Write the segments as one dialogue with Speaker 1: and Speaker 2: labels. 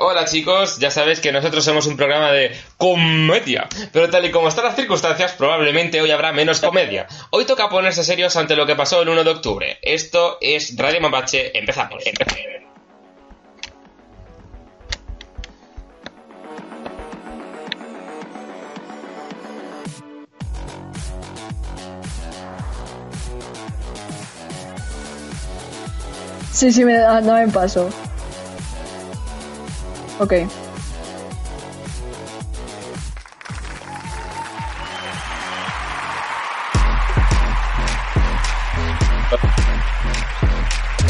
Speaker 1: Hola chicos, ya sabéis que nosotros somos un programa de comedia, pero tal y como están las circunstancias, probablemente hoy habrá menos comedia. Hoy toca ponerse serios ante lo que pasó el 1 de octubre. Esto es Radio Mapache, empezamos.
Speaker 2: Sí, sí, me, no me paso. Ok.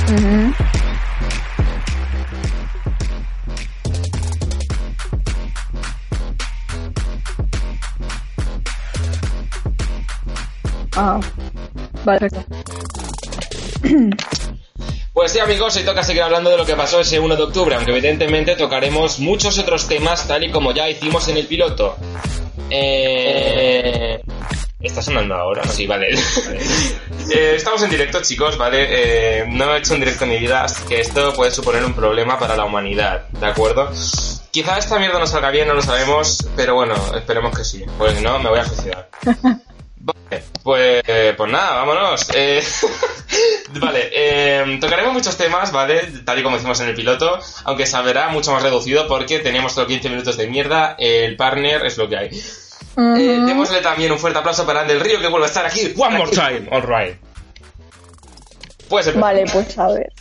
Speaker 2: Ujú. Ah, vale, perfecto.
Speaker 1: Pues sí amigos, hoy toca seguir hablando de lo que pasó ese 1 de octubre, aunque evidentemente tocaremos muchos otros temas tal y como ya hicimos en el piloto. Eh... ¿Está sonando ahora? Sí, vale. Eh, estamos en directo, chicos, ¿vale? Eh, no he hecho un directo en mi vida, así que esto puede suponer un problema para la humanidad, ¿de acuerdo? Quizá esta mierda no salga bien, no lo sabemos, pero bueno, esperemos que sí, porque si no me voy a suicidar. Vale, pues, pues nada, vámonos. Eh, vale, eh, tocaremos muchos temas, ¿vale? Tal y como hicimos en el piloto, aunque se verá mucho más reducido porque teníamos solo 15 minutos de mierda, el partner es lo que hay. Eh, démosle también un fuerte aplauso para Andel Río que vuelve a estar aquí. One more time, alright. Pues.
Speaker 2: Vale, pues a ver.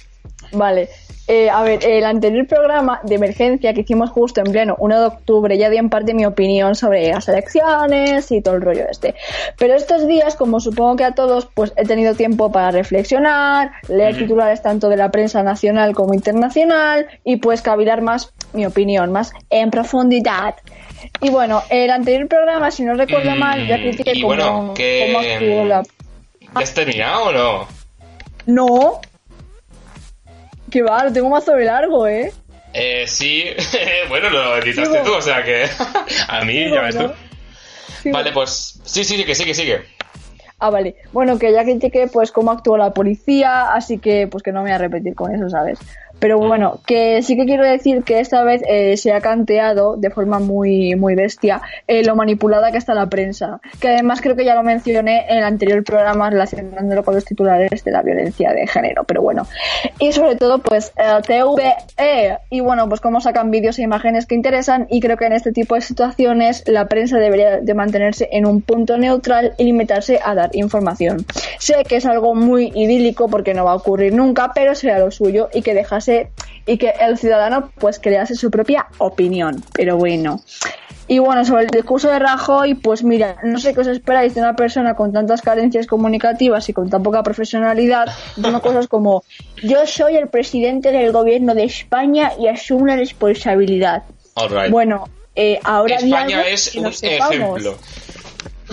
Speaker 2: Vale. Eh, a ver, el anterior programa de emergencia que hicimos justo en pleno 1 de octubre ya di en parte mi opinión sobre las elecciones y todo el rollo este. Pero estos días, como supongo que a todos, pues he tenido tiempo para reflexionar, leer titulares tanto de la prensa nacional como internacional y pues cavilar más mi opinión, más en profundidad. Y bueno, el anterior programa, si no recuerdo
Speaker 1: Mm,
Speaker 2: mal, ya critiqué cómo,
Speaker 1: bueno, que-
Speaker 2: cómo la...
Speaker 1: ¿Ya has terminado o no?
Speaker 2: No. Que va, lo tengo más sobre largo, ¿eh?
Speaker 1: Eh, sí, bueno, lo editaste
Speaker 2: Sigo.
Speaker 1: tú, o sea que a mí
Speaker 2: Sigo,
Speaker 1: ya ves tú. Vale, pues sí, sí, que sigue, sigue.
Speaker 2: Ah, vale. Bueno, que ya critiqué pues cómo actuó la policía, así que pues que no me voy a repetir con eso, ¿sabes? Pero bueno, que sí que quiero decir que esta vez eh, se ha canteado de forma muy muy bestia eh, lo manipulada que está la prensa. Que además creo que ya lo mencioné en el anterior programa relacionándolo con los titulares de la violencia de género, pero bueno. Y sobre todo pues TVE y bueno, pues cómo sacan vídeos e imágenes que interesan y creo que en este tipo de situaciones la prensa debería de mantenerse en un punto neutral y limitarse a dar información. Sé que es algo muy idílico porque no va a ocurrir nunca, pero será lo suyo y que dejase y que el ciudadano pues crease su propia opinión. Pero bueno. Y bueno, sobre el discurso de Rajoy, pues mira, no sé qué os esperáis de una persona con tantas carencias comunicativas y con tan poca profesionalidad, diciendo cosas como yo soy el presidente del gobierno de España y asumo la responsabilidad.
Speaker 1: Alright.
Speaker 2: Bueno, eh, ahora
Speaker 1: España es
Speaker 2: que
Speaker 1: un ejemplo.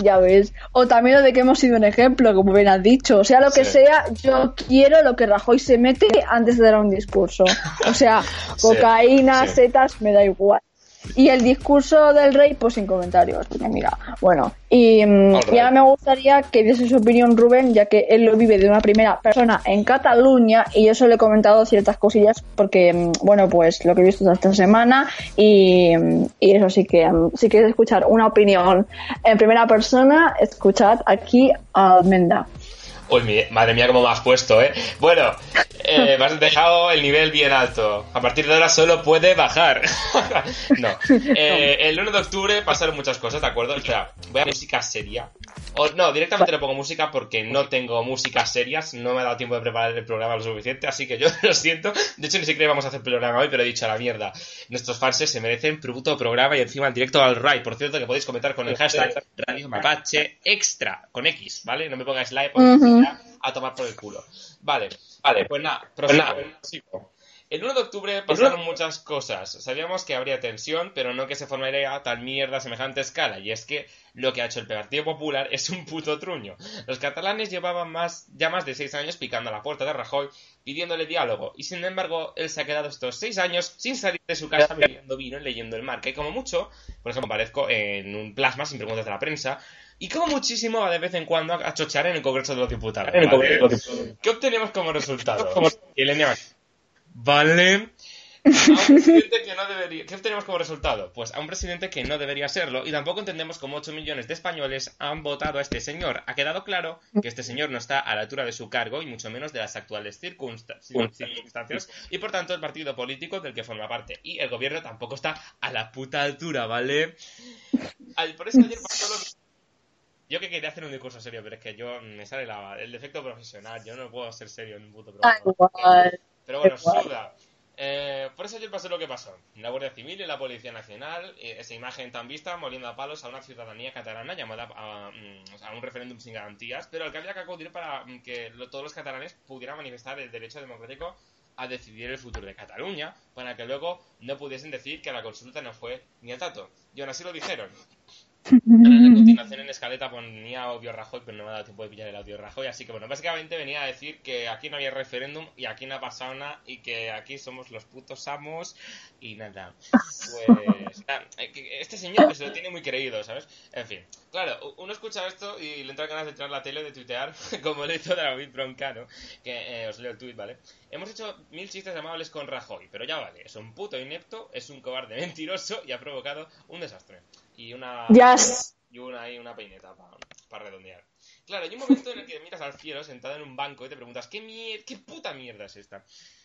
Speaker 2: Ya ves. O también lo de que hemos sido un ejemplo, como bien has dicho. O sea, lo que
Speaker 1: Sí.
Speaker 2: sea, yo quiero lo que Rajoy se mete antes de dar un discurso. O sea, cocaína,
Speaker 1: sí.
Speaker 2: setas, me da igual. Y el discurso del rey, pues sin comentarios, porque mira, bueno. Y, mm, y ahora me gustaría que diese su opinión Rubén, ya que él lo vive de una primera persona en Cataluña y yo solo he comentado ciertas cosillas porque, mm, bueno, pues lo que he visto esta semana y, mm, y eso sí que, si quieres escuchar una opinión en primera persona, escuchad aquí a Almenda.
Speaker 1: Uy, madre mía, cómo me has puesto, ¿eh? Bueno, eh, me has dejado el nivel bien alto. A partir de ahora solo puede bajar. no. Eh, el 1 de octubre pasaron muchas cosas, ¿de acuerdo? O sea, voy a música seria. O, no, directamente le pongo música porque no tengo músicas serias. No me ha dado tiempo de preparar el programa lo suficiente, así que yo lo siento. De hecho, ni siquiera vamos a hacer programa hoy, pero he dicho a la mierda. Nuestros fans se merecen puto programa y encima en directo al right. Por cierto, que podéis comentar con el hashtag Radio Mapache Extra, con X, ¿vale? No me pongáis like porque
Speaker 2: Ujú.
Speaker 1: ya a tomar por el culo. Vale, vale, pues nada, prosigo. El 1 de octubre pasaron muchas cosas. Sabíamos que habría tensión, pero no que se formaría tal mierda a semejante escala. Y es que lo que ha hecho el Partido Popular es un puto truño. Los catalanes llevaban más, ya más de seis años picando a la puerta de Rajoy pidiéndole diálogo. Y sin embargo, él se ha quedado estos seis años sin salir de su casa bebiendo vino y leyendo el mar. Que como mucho, por ejemplo, aparezco en un plasma sin preguntas de la prensa. Y como muchísimo va de vez en cuando a chochar en el Congreso de los Diputados. ¿vale? ¿Qué obtenemos como resultado? Vale. a un presidente que no debería. ¿Qué tenemos como resultado? Pues a un presidente que no debería serlo y tampoco entendemos cómo 8 millones de españoles han votado a este señor. Ha quedado claro que este señor no está a la altura de su cargo y mucho menos de las actuales circunstancias y por tanto el partido político del que forma parte y el gobierno tampoco está a la puta altura, ¿vale? Por eso ayer pasó lo que yo que quería hacer un discurso serio, pero es que yo me sale el defecto profesional. Yo no puedo ser serio en un puto programa. Pero bueno, suda. Eh, por eso ayer pasó lo que pasó. La Guardia Civil y la Policía Nacional, eh, esa imagen tan vista, moliendo a palos a una ciudadanía catalana llamada a, mm, un referéndum sin garantías, pero al que había que acudir para mm, que todos los catalanes pudieran manifestar el derecho democrático a decidir el futuro de Cataluña, para que luego no pudiesen decir que la consulta no fue ni a tato. Y aún así lo dijeron. A continuación en escaleta ponía audio Rajoy, pero no me ha dado tiempo de pillar el audio Rajoy. Así que bueno, básicamente venía a decir que aquí no había referéndum y aquí no ha pasado nada y que aquí somos los putos amos y nada. Pues eh, este señor que se lo tiene muy creído, ¿sabes? En fin, claro, uno escucha esto y le entra ganas de entrar la tele, de tuitear, como le hizo David Broncano, que eh, os leo el tuit, ¿vale? Hemos hecho mil chistes amables con Rajoy, pero ya vale, es un puto inepto, es un cobarde mentiroso y ha provocado un desastre y una y una, y una peineta para redondear. Claro, hay un momento en el que miras al cielo sentado en un banco y te preguntas, ¿qué, mier qué puta mierda es esta?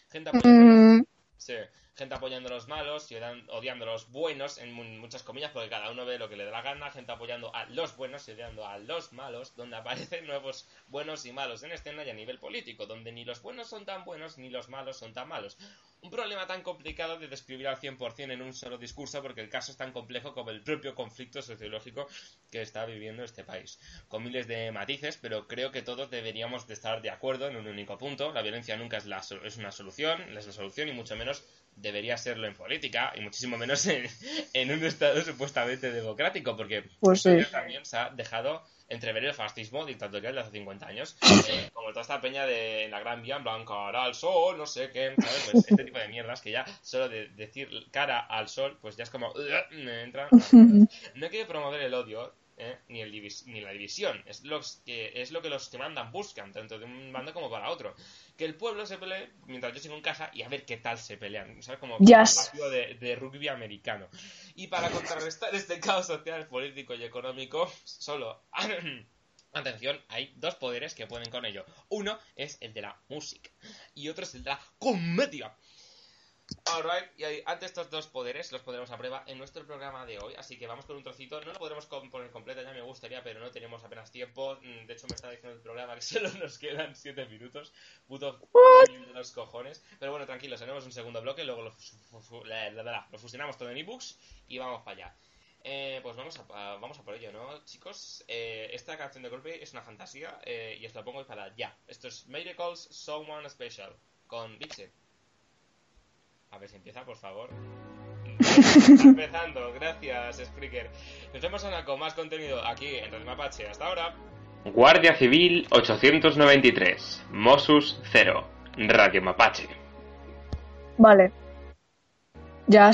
Speaker 1: Gente apoyando, mm. sí, gente apoyando a los malos y odiando a los buenos, en muchas comillas, porque cada uno ve lo que le da la gana, gente apoyando a los buenos y odiando a los malos, donde aparecen nuevos buenos y malos en escena y a nivel político, donde ni los buenos son tan buenos ni los malos son tan malos. Un problema tan complicado de describir al 100% en un solo discurso porque el caso es tan complejo como el propio conflicto sociológico que está viviendo este país. Con miles de matices, pero creo que todos deberíamos de estar de acuerdo en un único punto. La violencia nunca es, la, es una solución, es la solución y mucho menos debería serlo en política y muchísimo menos en, un estado supuestamente democrático porque
Speaker 2: pues
Speaker 1: también se ha dejado entrever el fascismo dictatorial de hace 50 años, eh, como toda esta peña de la Gran Vía, en plan, cara al sol, no sé qué, ¿sabes? Pues este tipo de mierdas que ya solo de decir cara al sol, pues ya es como, me entra. No quiero promover el odio, ¿eh? ni, el ni la división. Es, los que, es lo que los que mandan buscan, tanto de un bando como para otro. Que el pueblo se pelee mientras yo sigo en casa y a ver qué tal se pelean. ¿Sabes? Como un partido de, de, rugby americano. Y para contrarrestar este caos social, político y económico, solo. Atención, hay dos poderes que pueden con ello. Uno es el de la música y otro es el de la comedia. Alright, y ante estos dos poderes los pondremos a prueba en nuestro programa de hoy, así que vamos con un trocito. No lo podremos poner completo, ya me gustaría, pero no tenemos apenas tiempo. Mm, de hecho, me está diciendo el programa que solo nos quedan 7 minutos. Puto de los cojones. Pero bueno, tranquilos, tenemos un segundo bloque, luego lo, fusionamos todo en ebooks y vamos para allá. Eh, pues vamos a, vamos a por ello, ¿no, chicos? Eh, esta canción de golpe es una fantasía eh, y os la pongo para ya. Esto es Miracles Someone Special con Vixen. A ver si empieza, por favor. empezando, gracias, Spreaker. Nos vemos ahora con más contenido aquí en Radio Mapache. Hasta ahora. Guardia Civil 893, Mosus 0, Radio Mapache.
Speaker 2: Vale. Ya.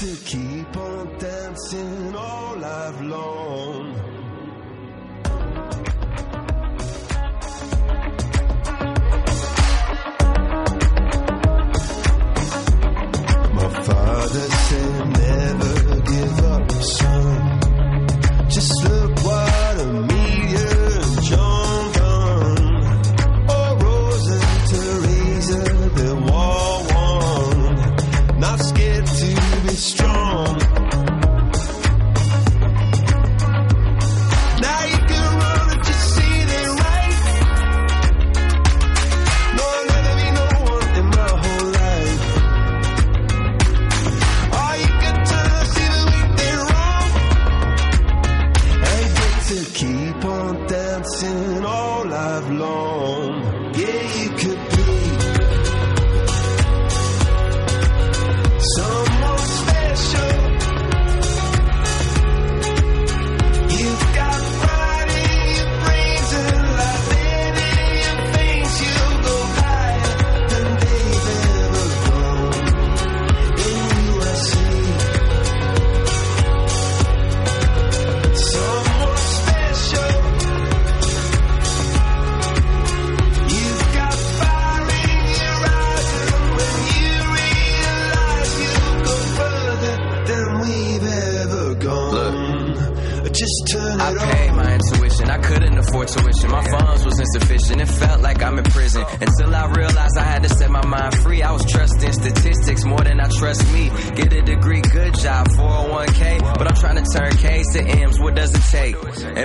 Speaker 3: to keep on dancing all I've long. father said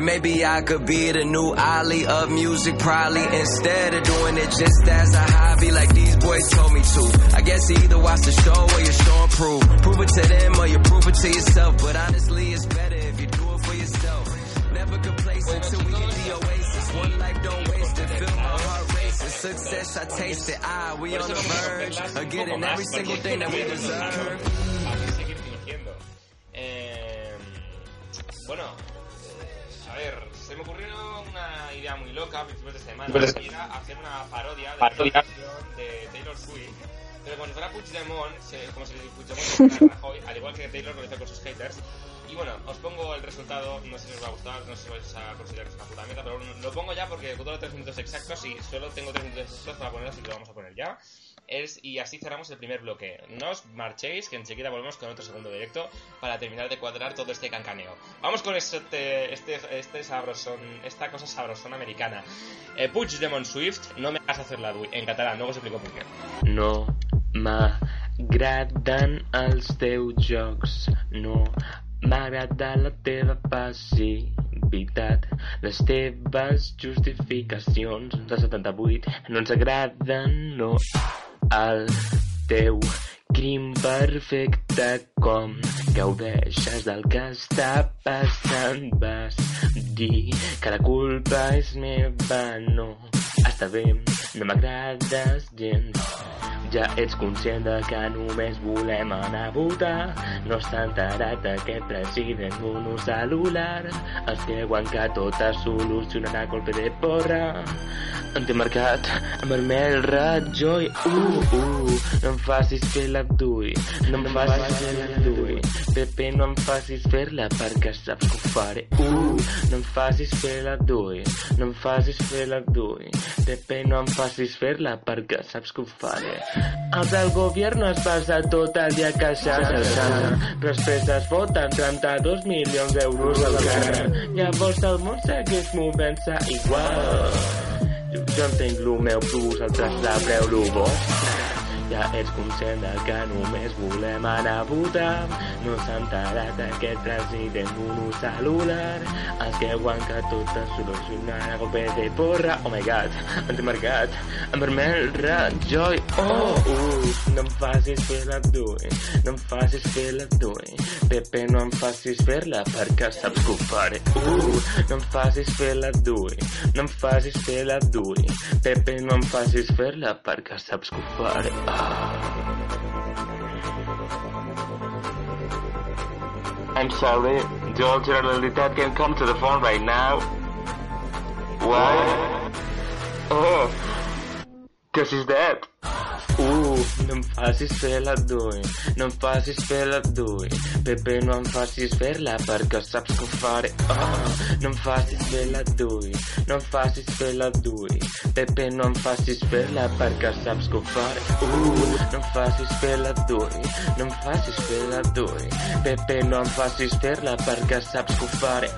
Speaker 3: And
Speaker 4: maybe I could be the new Ali of music, probably instead of doing it just as a hobby, like these boys told me to. I guess either watch the show or you show and prove. Prove it to them or you prove it to yourself. But honestly, it's better if you do it for yourself. Never complacent till we hit the oasis. One life don't waste it. Feel my heart racing. Success, I taste it. Ah, we on the verge of getting every single thing that we deserve.
Speaker 1: A principios de semana. era hacer una parodia de la canción de Taylor Swift. Pero si fuera Puigdemont, se- como si Puigdemont se fuera Rajoy, al igual que Taylor lo hizo con sus haters. Y bueno, os pongo el resultado, no sé si os va a gustar, no sé si vais a considerar que es una puta mierda, pero bueno, lo pongo ya porque dura 3 minutos exactos y solo tengo 3 minutos exactos para ponerlo, así que lo vamos a poner ya. Es, y así cerramos el primer bloque. No os marchéis, que enseguida volvemos con otro segundo directo para terminar de cuadrar todo este cancaneo. Vamos con este, este, este sabrosón, esta cosa sabrosón americana. Eh, Puigdemont Swift, no me hagas hacer la DUI, en catalán, luego os explico por qué.
Speaker 5: No m'agraden els teus jocs, no m'agrada la teva passivitat, les teves justificacions de 78 no ens agraden, no el teu crim perfecte com gaudeixes del que està passant? Vas dir que la culpa és meva. No està bé, no m'agrades gens ja ets conscient de que només volem anar a votar. No s'ha enterat aquest president monocel·lular. Es creuen que tot es solucionarà a de porra. En té marcat amb vermell ratjoi. Uh, uh, no em facis fer l'abdui. No em facis fer l'abdui. Pepe, no em facis fer-la perquè saps que ho faré. Uh, no em facis fer l'abdui. No em facis fer l'abdui. Pepe, no em facis fer-la perquè saps que ho faré. Els del govern es passa tot el dia queixant però després es foten 32 milions d'euros al carrer. Llavors el món segueix movent-se igual. Jo entenc el meu, però vosaltres sabreu el vostre. Ja ets conscient de que només volem anar a votar. No s'ha enterat aquest president monocel·lular. Es creuen que tot es solucionarà a golpe de porra. Oh my god, ens he marcat en vermell ratjoi. Oh, uh, no em facis fer l'abdui, no em facis fer l'abdui. Pepe, no em facis fer-la perquè saps que ho faré. Uh, no em facis fer l'abdui, no em facis fer l'abdui. Pepe, no em facis fer-la perquè saps que ho faré. Ah. I'm sorry, George Generalitat can come to the phone right now. What? Oh, because he's dead. Uh, non passis per due, non passis per due, Pepe non passis per la perché saps com. Oh, non passis per due, non passis per due, Pepe non passis per la perché saps com. Uh, non passis per due, non passis per due, Pepe non passis per la perché saps com.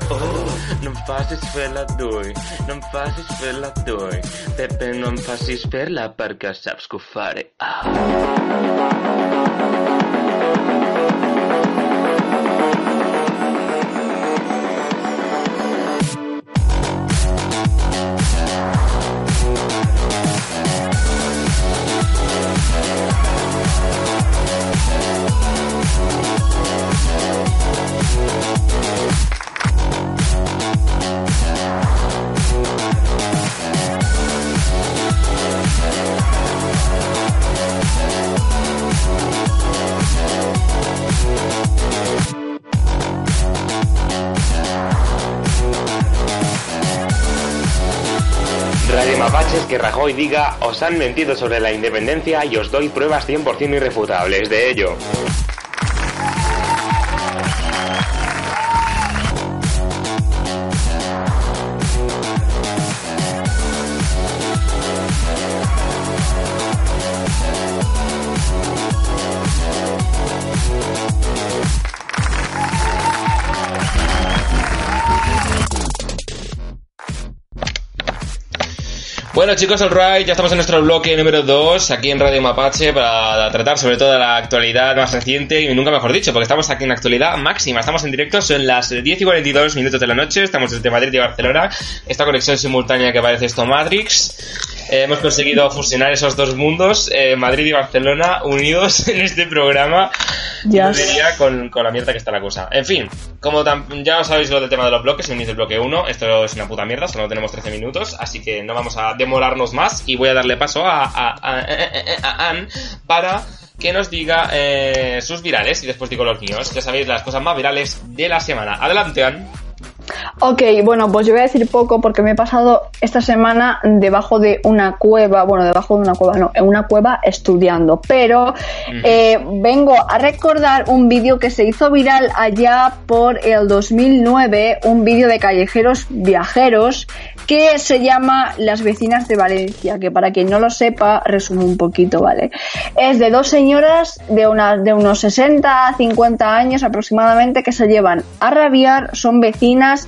Speaker 5: Oh, non passis per due, non passis per due, Pepe non passis per la perché saps que ho faré. Ah. Radio Mapaches que Rajoy diga, os han mentido sobre la independencia y os doy pruebas 100% irrefutables de ello.
Speaker 1: Bueno chicos, alright, ya estamos en nuestro bloque número 2 aquí en Radio Mapache para tratar sobre todo la actualidad más reciente y nunca mejor dicho, porque estamos aquí en actualidad máxima, estamos en directo, son las 10 y 42 minutos de la noche, estamos desde Madrid y Barcelona, esta conexión simultánea que parece esto Matrix, Eh, hemos conseguido fusionar esos dos mundos, eh, Madrid y Barcelona, unidos en este programa. Yo con, con la mierda que está la cosa. En fin, como tam- ya sabéis lo del tema de los bloques, venís del bloque 1, esto es una puta mierda, solo tenemos 13 minutos, así que no vamos a demorarnos más y voy a darle paso a, a, a, a- a Ann para que nos diga eh, sus virales y después digo los míos. Ya sabéis las cosas más virales de la semana. Adelante, Ann.
Speaker 2: Ok, bueno, pues yo voy a decir poco porque me he pasado esta semana debajo de una cueva, bueno, debajo de una cueva, no, en una cueva estudiando, pero eh, vengo a recordar un vídeo que se hizo viral allá por el 2009, un vídeo de callejeros viajeros que se llama Las vecinas de Valencia, que para quien no lo sepa, resumo un poquito, ¿vale? Es de dos señoras de, unas, de unos 60 a 50 años aproximadamente que se llevan a rabiar, son vecinas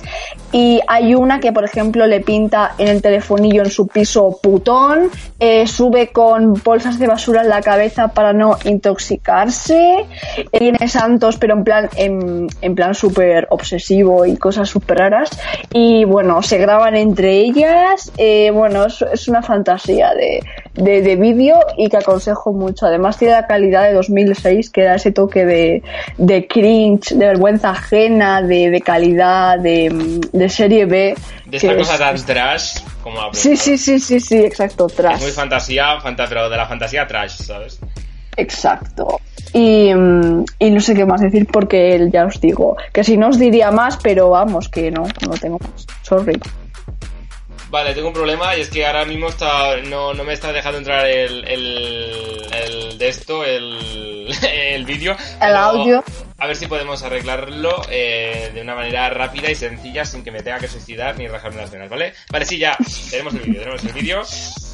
Speaker 2: y hay una que, por ejemplo, le pinta en el telefonillo en su piso putón, eh, sube con bolsas de basura en la cabeza para no intoxicarse, tiene santos, pero en plan, en, en plan súper obsesivo y cosas súper raras. Y bueno, se graban entre ellas. eh, bueno, es, es una fantasía de, de, de vídeo y que aconsejo mucho. Además, tiene la calidad de 2006 que da ese toque de, de cringe, de vergüenza ajena, de, de calidad, de, de serie B.
Speaker 1: De esta cosa
Speaker 2: es-
Speaker 1: tan trash como la
Speaker 2: Sí, sí, sí, sí, sí, exacto,
Speaker 1: Es
Speaker 2: trash.
Speaker 1: muy fantasía, fanta- pero de la fantasía trash, ¿sabes?
Speaker 2: Exacto. Y, mm, y no sé qué más decir porque ya os digo que si no os diría más, pero vamos, que no, no tengo más. Sorry.
Speaker 1: Vale, tengo un problema y es que ahora mismo está, no, no me está dejando entrar el, el, el de esto, el, el vídeo. pero
Speaker 2: audio.
Speaker 1: A ver si podemos arreglarlo eh, de una manera rápida y sencilla sin que me tenga que suicidar ni rajarme las venas, ¿vale? Vale, sí, ya. Tenemos el vídeo, tenemos el vídeo.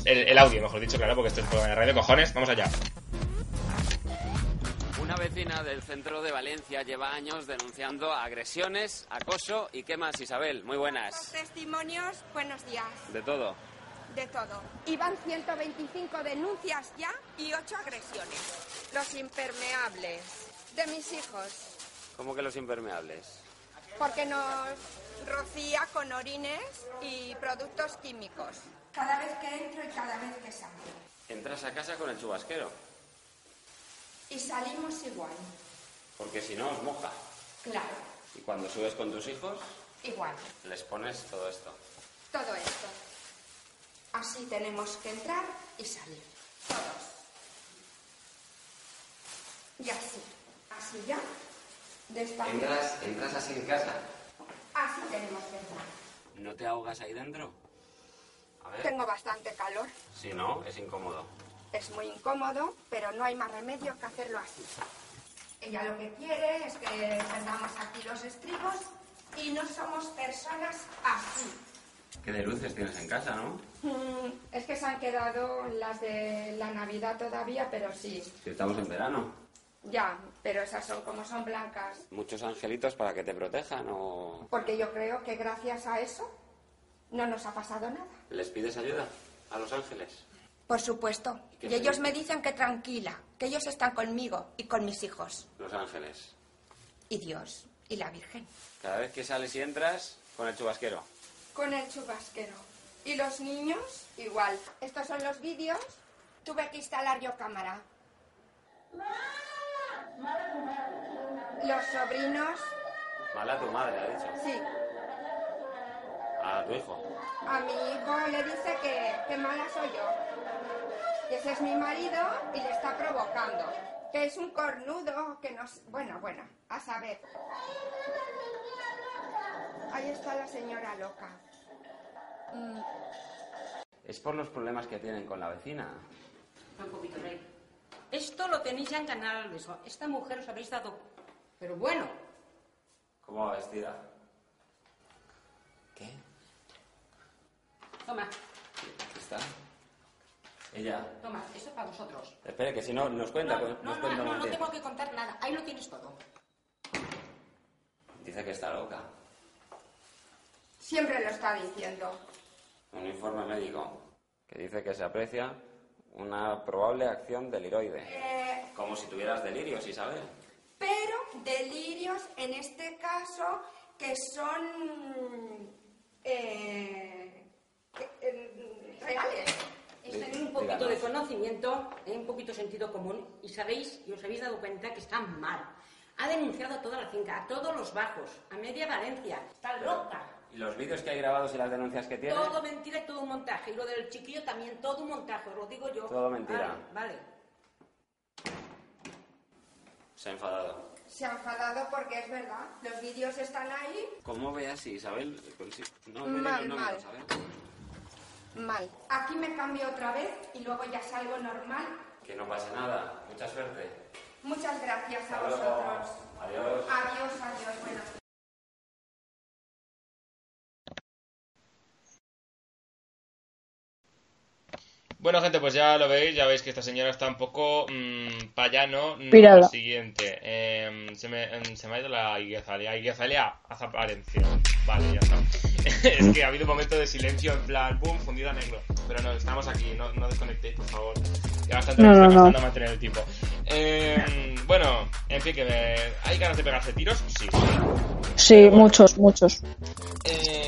Speaker 1: El, el audio, mejor dicho, claro, porque esto es un programa de radio, cojones. Vamos allá.
Speaker 6: Una vecina del centro de Valencia lleva años denunciando agresiones, acoso y qué más, Isabel. Muy
Speaker 7: Los
Speaker 6: buenas.
Speaker 7: testimonios, buenos días,
Speaker 6: De todo.
Speaker 7: de todo. Iban 125 denuncias ya y 8 agresiones. Los impermeables de mis hijos,
Speaker 6: ¿Cómo que los impermeables?
Speaker 7: porque nos rocía con orines y productos químicos. Cada vez que entro y cada vez que salgo.
Speaker 6: Entras a casa con el chubasquero,
Speaker 7: Y salimos igual,
Speaker 6: porque si no os moja.
Speaker 7: claro,
Speaker 6: Y cuando subes con tus hijos,
Speaker 7: igual.
Speaker 6: les pones todo esto.
Speaker 7: Todo esto. Así tenemos que entrar y salir. Todos. Y así. Así ya. Despacito.
Speaker 6: ¿Entras, entras así en casa?
Speaker 7: Así tenemos que entrar.
Speaker 6: ¿No te ahogas ahí dentro? A ver.
Speaker 7: Tengo bastante calor.
Speaker 6: Si no, es incómodo.
Speaker 7: Es muy incómodo, pero no hay más remedio que hacerlo así. Ella lo que quiere es que tengamos aquí los estribos y no somos personas así.
Speaker 6: Qué de luces tienes en casa, ¿no?
Speaker 7: Mm, Es que se han quedado las de la Navidad todavía, pero sí.
Speaker 6: Si estamos en verano.
Speaker 7: Ya, pero esas son como son blancas.
Speaker 6: Muchos angelitos para que te protejan o...
Speaker 7: Porque yo creo que gracias a eso no nos ha pasado nada.
Speaker 6: ¿Les pides ayuda a los ángeles?
Speaker 7: Por supuesto.
Speaker 6: ¿Qué
Speaker 7: Y ellos me dicen que tranquila, que ellos están conmigo y con mis hijos.
Speaker 6: Los ángeles.
Speaker 7: Y Dios y la Virgen.
Speaker 6: Cada vez que sales y entras, con el chubasquero.
Speaker 7: Con el chubasquero. Y los niños, igual. Estos son los vídeos. Tuve que instalar yo cámara. Los sobrinos,
Speaker 6: Mala tu madre, ha dicho.
Speaker 7: sí.
Speaker 6: A tu hijo.
Speaker 7: A mi hijo le dice que, que mala soy yo. Que ese es mi marido y le está provocando. Que es un cornudo, que nos... Bueno, bueno, a saber. Ahí está la señora loca.
Speaker 6: Es por los problemas que tienen con la vecina.
Speaker 8: Un poquito, Rey. Esto lo tenéis ya en Canal Beso. Esta mujer os habéis dado... Pero bueno,
Speaker 6: ¿Cómo va vestida? ¿Qué?
Speaker 8: toma,
Speaker 6: Aquí está. Ella.
Speaker 8: toma, esto es para vosotros.
Speaker 6: Espere, que si no nos cuenta,
Speaker 8: No,
Speaker 6: pues,
Speaker 8: no,
Speaker 6: nos
Speaker 8: no,
Speaker 6: cuenta
Speaker 8: no, tengo que contar nada. Ahí lo tienes todo.
Speaker 6: Dice que está loca.
Speaker 7: Siempre lo está diciendo.
Speaker 6: Un informe médico que dice que se aprecia una probable acción deliroide.
Speaker 7: Eh,
Speaker 6: Como si tuvieras delirios, Isabel.
Speaker 7: pero delirios en este caso que son eh, que- eh, reales.
Speaker 8: Es tener un poquito de conocimiento, eh, un poquito de sentido común y sabéis y os habéis dado cuenta que está mal. Ha denunciado a toda la finca, a todos los bajos, a media Valencia. Está loca.
Speaker 6: ¿Y los vídeos que hay grabados y las denuncias que tiene?
Speaker 8: Todo mentira y todo un montaje. Y lo del chiquillo también, todo un montaje, os lo digo yo.
Speaker 6: Todo mentira.
Speaker 8: Vale, vale.
Speaker 6: Se ha enfadado.
Speaker 7: Se ha enfadado porque es verdad. Los vídeos están ahí
Speaker 6: ¿Cómo ve así, Isabel? Consi- No, me
Speaker 7: Mal,
Speaker 6: digas no,
Speaker 7: mal.
Speaker 6: ¿sabes?
Speaker 7: Mal. Aquí me cambio otra vez y luego ya salgo normal.
Speaker 6: Que no pase nada. Mucha suerte.
Speaker 7: Muchas gracias a vosotros.
Speaker 6: Adiós.
Speaker 7: Adiós, adiós. Buenas
Speaker 1: Bueno, gente, pues ya lo veis, ya veis que esta señora está un poco mmm, payano. No,
Speaker 2: Pirada.
Speaker 1: Lo siguiente, em, se, me, em, se me ha ido la Iguezalia. Iguezalia, haz apariencia. Vale, ya está. es que ha habido un momento de silencio, en plan, boom, fundido a negro. Pero no, estamos aquí, no, no desconectéis, por favor. Que bastante
Speaker 2: No,
Speaker 1: me está costando mantener el tiempo. Em, bueno, en fin, que me... ¿hay ganas de pegarse tiros? Sí.
Speaker 2: Sí, muchos, muchos.
Speaker 1: Eh,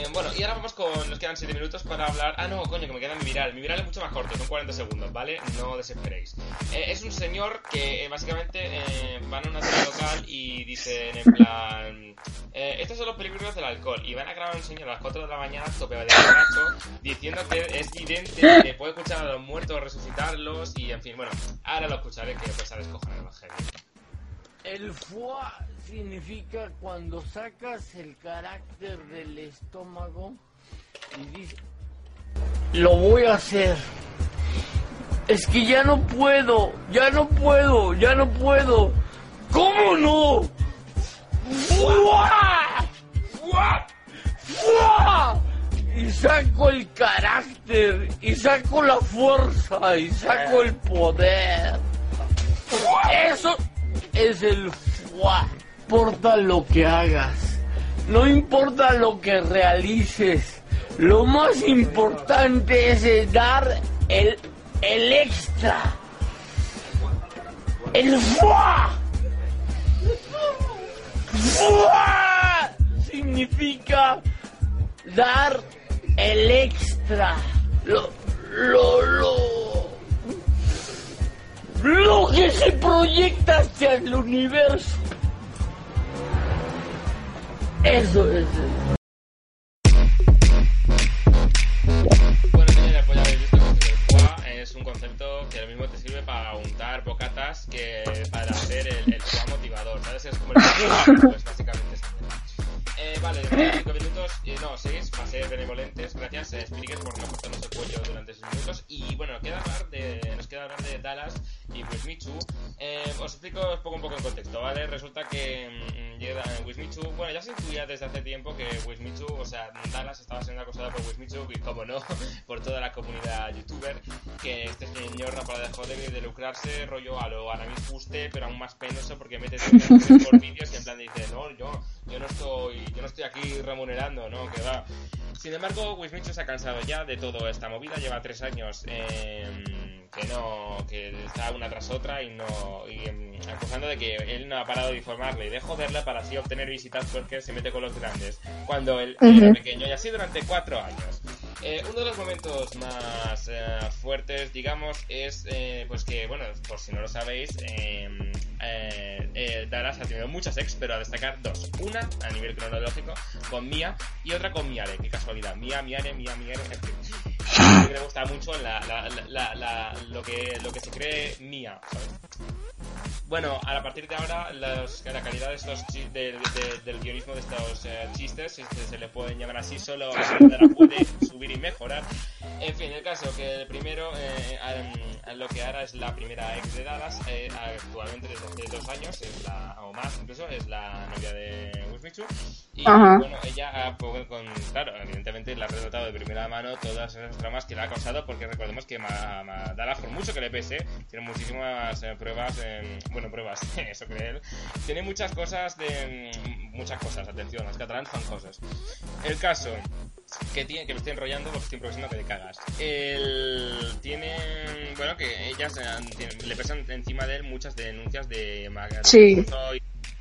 Speaker 1: con. Nos quedan 7 minutos para hablar. Ah, no, coño, que me queda mi viral. Mi viral es mucho más corto, son 40 segundos, ¿vale? No desesperéis. Eh, es un señor que eh, básicamente eh, van a una tienda local y dicen en plan. eh, estos son los peligros del alcohol. Y van a grabar un señor a las 4 de la mañana, tope de borracho, diciendo que es vidente, que puede escuchar a los muertos, resucitarlos y en fin, bueno, ahora lo escucharé que pues a descojonar el evangelio.
Speaker 9: El foie significa cuando sacas el carácter del estómago lo voy a hacer. Es que ya no puedo, ya no puedo, ya no puedo. ¿Cómo no? ¡Fua! ¡Fua! ¡Fua! Y saco el carácter, y saco la fuerza, y saco el poder. Eso es el fuá. No importa lo que hagas, no importa lo que realices, lo más importante es el dar el, el extra. El fuá. Fuá significa dar el extra. Lo, lo, lo, lo que se proyecta hacia el universo. Eso es.
Speaker 1: pues básicamente es eh, vale, 5 minutos, eh, no, 6, para ser benevolentes. Gracias, eh, Spirit, por no cortarnos el cuello durante 6 minutos. Y bueno, queda hablar de, nos queda hablar de Dallas y Wismichu. Eh, os explico, os pongo un poco en contexto, ¿vale? Resulta que mm, llega Wismichu, bueno, ya se intuía desde hace tiempo que Wismichu, o sea, Dallas estaba siendo acosada por Wismichu y, como no, por toda la comunidad youtuber, que este señor no para de de lucrarse, rollo a lo Aramis Fuste, pero aún más penoso porque mete por vídeos y en plan dice, no, yo, yo no estoy, yo no estoy aquí remunerando, no, que va. Sin embargo, Wismichu se ha cansado ya de toda esta movida, lleva tres años em, que no, que está una tras otra y no, y em, acusando de que él no ha parado de informarle y de joderle para así obtener visitas porque se mete con los grandes, cuando pequeño y así durante cuatro años. Eh, uno de los momentos más eh, fuertes, digamos, es eh, pues que, bueno, por si no lo sabéis, eh, Dallas ha tenido muchas ex, pero a destacar dos. Una a nivel cronológico con Mia y otra con Miare, qué casualidad. Mia, Miare, Mia, Miare, en fin. A mí me gusta mucho la, la, la, la- la- lo, que, lo que se cree Mia, ¿sabes? Bueno, a partir de ahora, los- la calidad de estos de- de- del guionismo de estos eh, chistes, si es que se le pueden llamar así, solo la puede subir y mejorar. En fin, el caso que el primero, eh, lo que ahora es la primera ex de Dallas, eh, actualmente desde hace dos años, es la, o más incluso, es la novia de Wismichu. Y
Speaker 2: Ajá.
Speaker 1: bueno, ella ha, pues, con, claro, evidentemente le ha relatado de primera mano todas esas tramas que le ha causado, porque recordemos que Ma- Ma- Dallas, por mucho que le pese, tiene muchísimas eh, pruebas, em, bueno, pruebas, eso cree él, tiene muchas cosas de, mm, muchas cosas, atención, los catalanes son cosas. El caso, que tiene, que me estoy enrollando porque estoy improvisando que te cagas. Él tiene, bueno, que ellas eh, tienen- le pesan encima de él muchas denuncias de ma-
Speaker 2: Sí.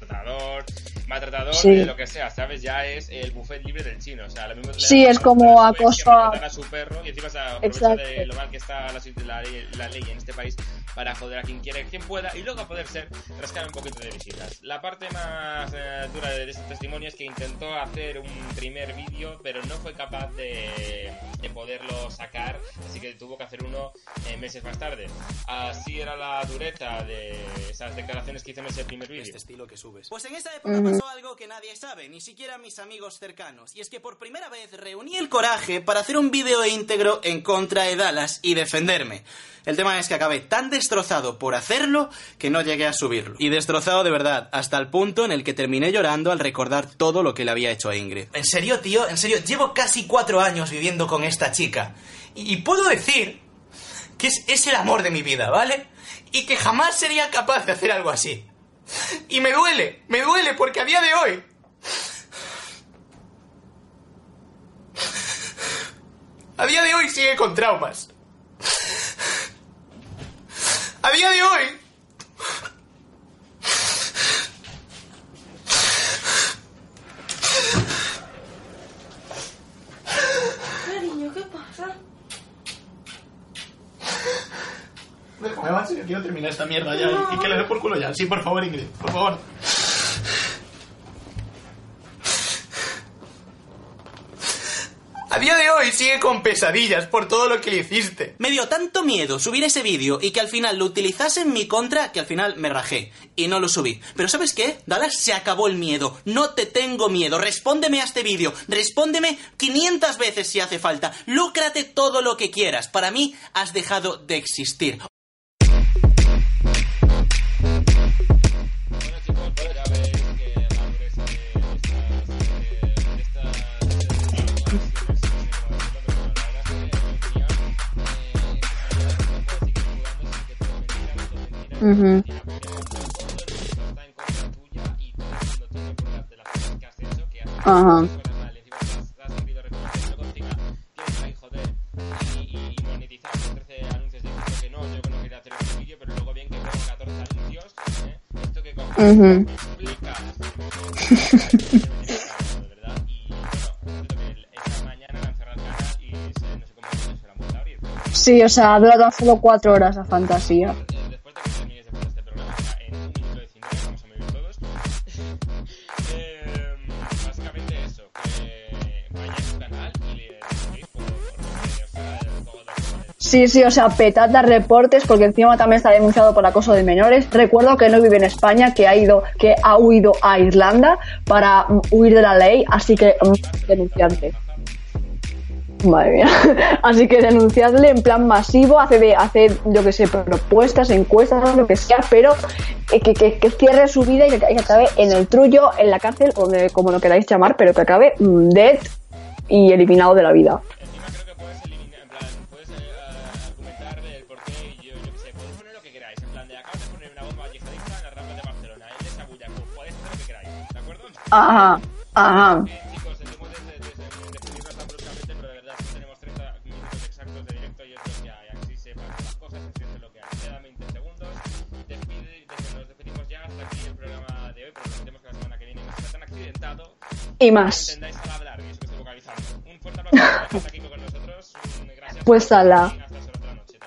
Speaker 1: Maltratador, maltratador,
Speaker 2: Sí.
Speaker 1: de lo que sea, ¿sabes? Ya es el buffet libre del chino, o sea, lo mismo
Speaker 2: Sí, es
Speaker 1: a
Speaker 2: como acoso a-
Speaker 1: su perro y encima se aprovecha
Speaker 2: Exacto.
Speaker 1: de lo mal que está la, la ley, la ley en este país para joder a quien quiere, quien pueda y luego a poder ser rascar un poquito de visitas. La parte más eh, dura de este testimonio es que intentó hacer un primer vídeo, pero no fue capaz de, de poderlo sacar, así que tuvo que hacer uno eh, meses más tarde. Así era la dureza de esas declaraciones que hizo en ese primer vídeo.
Speaker 10: Este estilo que subes. Pues en esa época pasó algo que nadie sabe, ni siquiera mis amigos cercanos. Y es que por primera vez reuní el coraje para hacer un vídeo íntegro en contra de Dallas y defenderme. El tema es que acabé tan destrozado por hacerlo que no llegué a subirlo. Y destrozado de verdad, hasta el punto en el que terminé llorando al recordar todo lo que le había hecho a Ingrid.
Speaker 11: En serio, tío, en serio, llevo casi cuatro años viviendo con esta chica. Y, y puedo decir que es, es el amor de mi vida, ¿vale? Y que jamás sería capaz de hacer algo así. Y me duele, me duele porque a día de hoy... A día de hoy sigue con traumas. A día de hoy... Macho, yo quiero terminar esta mierda ya y, y que le dé por culo ya. Sí, por favor, Ingrid, por favor. A día de hoy sigue con pesadillas por todo lo que le hiciste.
Speaker 10: Me dio tanto miedo subir ese vídeo y que al final lo utilizase en mi contra que al final me rajé y no lo subí. Pero ¿sabes qué? Dallas, se acabó el miedo. No te tengo miedo. Respóndeme a este vídeo. Respóndeme 500 veces si hace falta. Lúcrate todo lo que quieras. Para mí has dejado de existir.
Speaker 1: Estas,
Speaker 2: Ujú. Ajá. Ujú. Sí, o sea, dura tan solo cuatro horas la fantasía. Sí, sí, o sea, petad reportes porque encima también está denunciado por acoso de menores. Recuerdo que no vive en España, que ha ido, que ha huido a Irlanda para huir de la ley, así que mm, denunciarte. Madre mía. Así que denunciadle en plan masivo, hace de, yo que sé, propuestas, encuestas, lo que sea, pero eh, que, cierre su vida y que, que acabe en el trullo, en la cárcel, o de- como lo queráis llamar, pero que acabe mm, dead y eliminado de la vida. Ajá, ajá.
Speaker 1: Eh, chicos, sentimos desde, desde, despedirnos tan bruscamente, pero de verdad sí tenemos 30 minutos exactos de directo y es lo que hay, así se pasan las cosas, así es lo que hay. Quedan 20 segundos, despide, desde- nos despedimos ya hasta aquí el programa de hoy, pero prometemos que la semana que viene no será tan accidentado.
Speaker 2: Y más.
Speaker 1: Entendáis al hablar, y eso que estoy vocalizando. Un fuerte aplauso para estar aquí con nosotros, un gracias
Speaker 2: Pues
Speaker 1: por
Speaker 2: ala.
Speaker 1: hasta esa otra noche.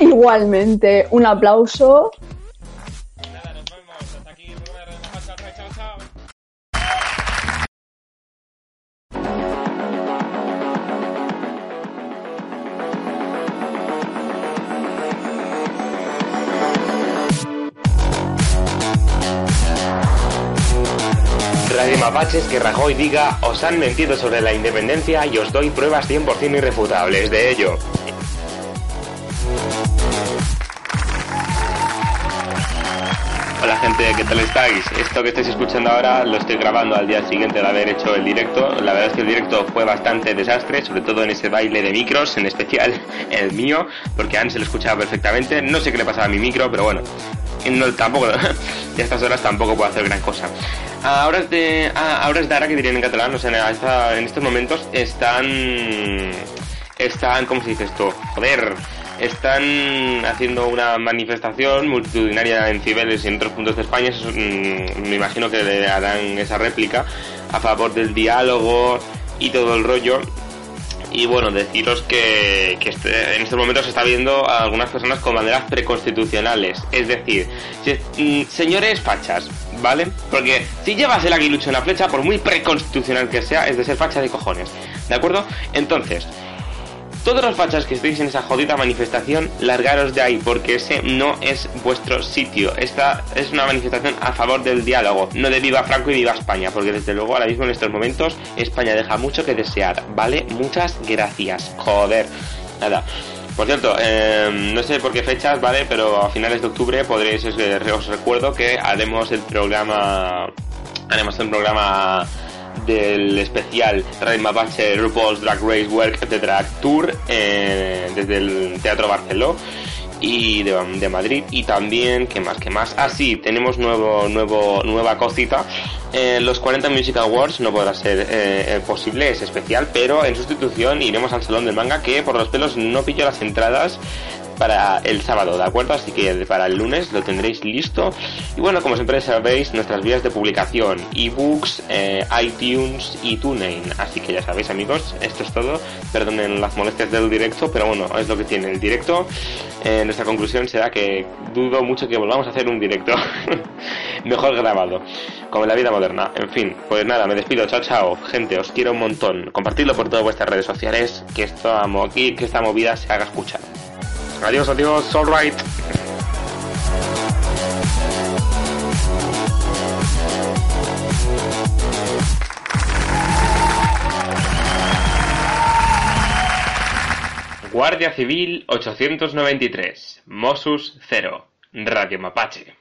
Speaker 2: Igualmente, un aplauso.
Speaker 1: Mapaches que Rajoy diga os han mentido sobre la independencia y os doy pruebas 100% irrefutables de ello. Hola gente, ¿qué tal estáis? Esto que estáis escuchando ahora lo estoy grabando al día siguiente de haber hecho el directo. La verdad es que el directo fue bastante desastre, sobre todo en ese baile de micros, en especial el mío, porque antes se lo escuchaba perfectamente. No sé qué le pasaba a mi micro, pero bueno, no, tampoco, a estas horas tampoco puedo hacer gran cosa. Ahora es de, ah, ahora es de ara que dirían en catalán, o sea, en estos momentos están, están, ¿cómo se dice esto? Joder, están haciendo una manifestación multitudinaria en Cibeles y en otros puntos de España. Eso, mm, me imagino que le harán esa réplica a favor del diálogo y todo el rollo. Y bueno, deciros que, que este- en estos momentos se está viendo a algunas personas con banderas preconstitucionales. Es decir, mm, señores fachas, ¿vale? Porque si llevas el aguilucho en la flecha, por muy preconstitucional que sea, es de ser facha de cojones. ¿De acuerdo? Entonces, todos los fachas que estéis en esa jodida manifestación, largaros de ahí, porque ese no es vuestro sitio. Esta es una manifestación a favor del diálogo, no de viva Franco y viva España, porque desde luego ahora mismo en estos momentos España deja mucho que desear, ¿vale? Muchas gracias. Joder. Nada. Por cierto, eh, no sé por qué fechas, ¿vale? Pero a finales de octubre podréis, os, os recuerdo que haremos el programa... Haremos el programa del especial Red Mapache RuPaul's Drag Race Work the Drag Tour eh, desde el Teatro Barceló y de, de Madrid. Y también que más que más ah sí tenemos nuevo nuevo nueva cosita. Eh, los 40 Music Awards no podrá ser eh, eh, posible es especial pero en sustitución iremos al salón del manga que por los pelos no pillo las entradas para el sábado, ¿de acuerdo? Así que para el lunes lo tendréis listo. Y bueno, como siempre sabéis, nuestras vías de publicación, ebooks, eh, iTunes y TuneIn. Así que ya sabéis, amigos, esto es todo. Perdonen las molestias del directo, pero bueno, es lo que tiene el directo. Eh, nuestra conclusión será que dudo mucho que volvamos a hacer un directo. Mejor grabado, como en la vida moderna. En fin, pues nada, me despido. Chao, chao. Gente, os quiero un montón. Compartidlo por todas vuestras redes sociales, que, esto, aquí, que esta movida se haga escuchar. Adiós, adiós, alright. Guardia Civil 893, Mossus 0, Radio Mapache.